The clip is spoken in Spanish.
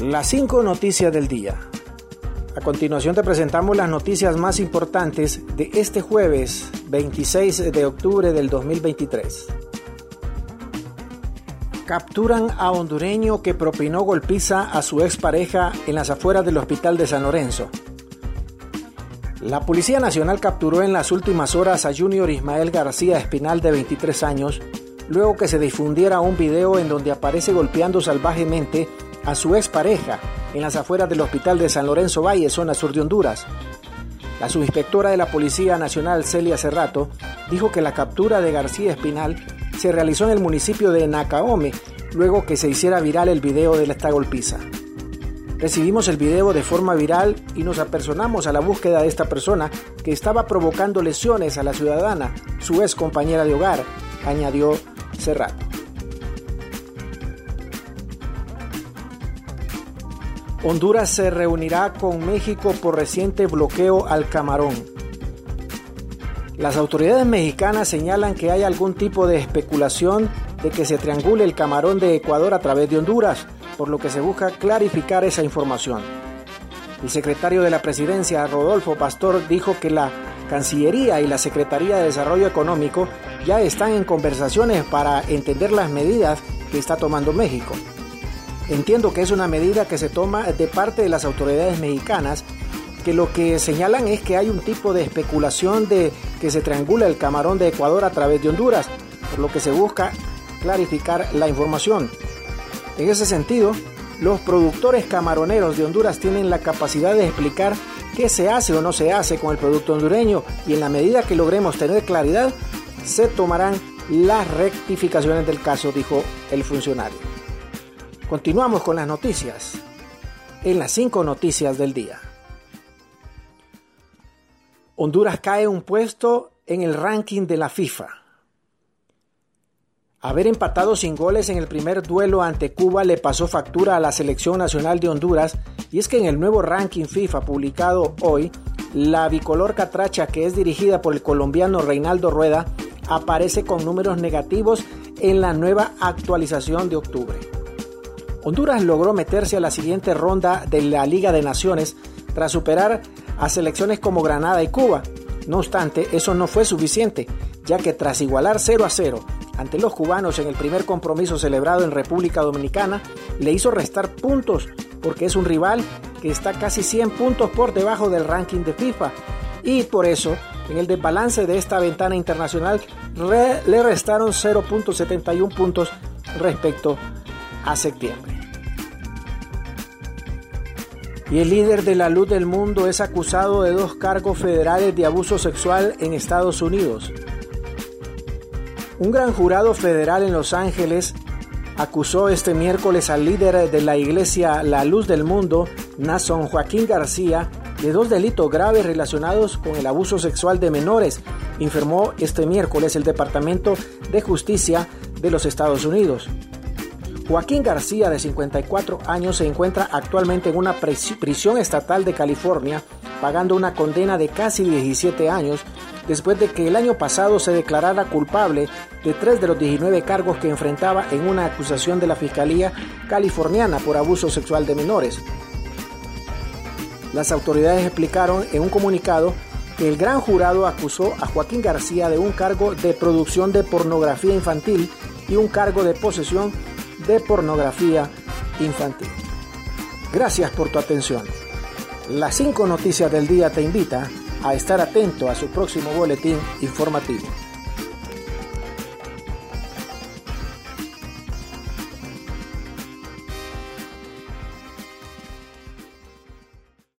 Las cinco noticias del día. A continuación te presentamos las noticias más importantes de este jueves 26 de octubre del 2023. Capturan a hondureño que propinó golpiza a su expareja en las afueras del hospital de San Lorenzo. La Policía Nacional capturó en las últimas horas a Junior Ismael García Espinal de 23 años, luego que se difundiera un video en donde aparece golpeando salvajemente a su expareja en las afueras del hospital de San Lorenzo Valle, zona sur de Honduras. La subinspectora de la Policía Nacional, Celia Cerrato, dijo que la captura de García Espinal se realizó en el municipio de Nacaome, luego que se hiciera viral el video de esta golpiza. Recibimos el video de forma viral y nos apersonamos a la búsqueda de esta persona que estaba provocando lesiones a la ciudadana, su ex compañera de hogar, añadió Cerrato. Honduras se reunirá con México por reciente bloqueo al camarón. Las autoridades mexicanas señalan que hay algún tipo de especulación de que se triangule el camarón de Ecuador a través de Honduras, por lo que se busca clarificar esa información. El secretario de la presidencia, Rodolfo Pastor, dijo que la Cancillería y la Secretaría de Desarrollo Económico ya están en conversaciones para entender las medidas que está tomando México. Entiendo que es una medida que se toma de parte de las autoridades mexicanas, que lo que señalan es que hay un tipo de especulación de que se triangula el camarón de Ecuador a través de Honduras, por lo que se busca clarificar la información. En ese sentido, los productores camaroneros de Honduras tienen la capacidad de explicar qué se hace o no se hace con el producto hondureño y en la medida que logremos tener claridad, se tomarán las rectificaciones del caso, dijo el funcionario. Continuamos con las noticias. En las cinco noticias del día. Honduras cae un puesto en el ranking de la FIFA. Haber empatado sin goles en el primer duelo ante Cuba le pasó factura a la selección nacional de Honduras y es que en el nuevo ranking FIFA publicado hoy, la bicolor catracha que es dirigida por el colombiano Reinaldo Rueda aparece con números negativos en la nueva actualización de octubre. Honduras logró meterse a la siguiente ronda de la Liga de Naciones tras superar a selecciones como Granada y Cuba. No obstante, eso no fue suficiente, ya que tras igualar 0 a 0 ante los cubanos en el primer compromiso celebrado en República Dominicana, le hizo restar puntos porque es un rival que está casi 100 puntos por debajo del ranking de FIFA y por eso en el desbalance de esta ventana internacional le restaron 0.71 puntos respecto a septiembre. Y el líder de la luz del mundo es acusado de dos cargos federales de abuso sexual en Estados Unidos. Un gran jurado federal en Los Ángeles acusó este miércoles al líder de la iglesia La Luz del Mundo, Nason Joaquín García, de dos delitos graves relacionados con el abuso sexual de menores, informó este miércoles el Departamento de Justicia de los Estados Unidos. Joaquín García, de 54 años, se encuentra actualmente en una prisión estatal de California, pagando una condena de casi 17 años, después de que el año pasado se declarara culpable de tres de los 19 cargos que enfrentaba en una acusación de la Fiscalía californiana por abuso sexual de menores. Las autoridades explicaron en un comunicado que el gran jurado acusó a Joaquín García de un cargo de producción de pornografía infantil y un cargo de posesión de pornografía infantil. Gracias por tu atención. Las cinco noticias del día te invita a estar atento a su próximo boletín informativo.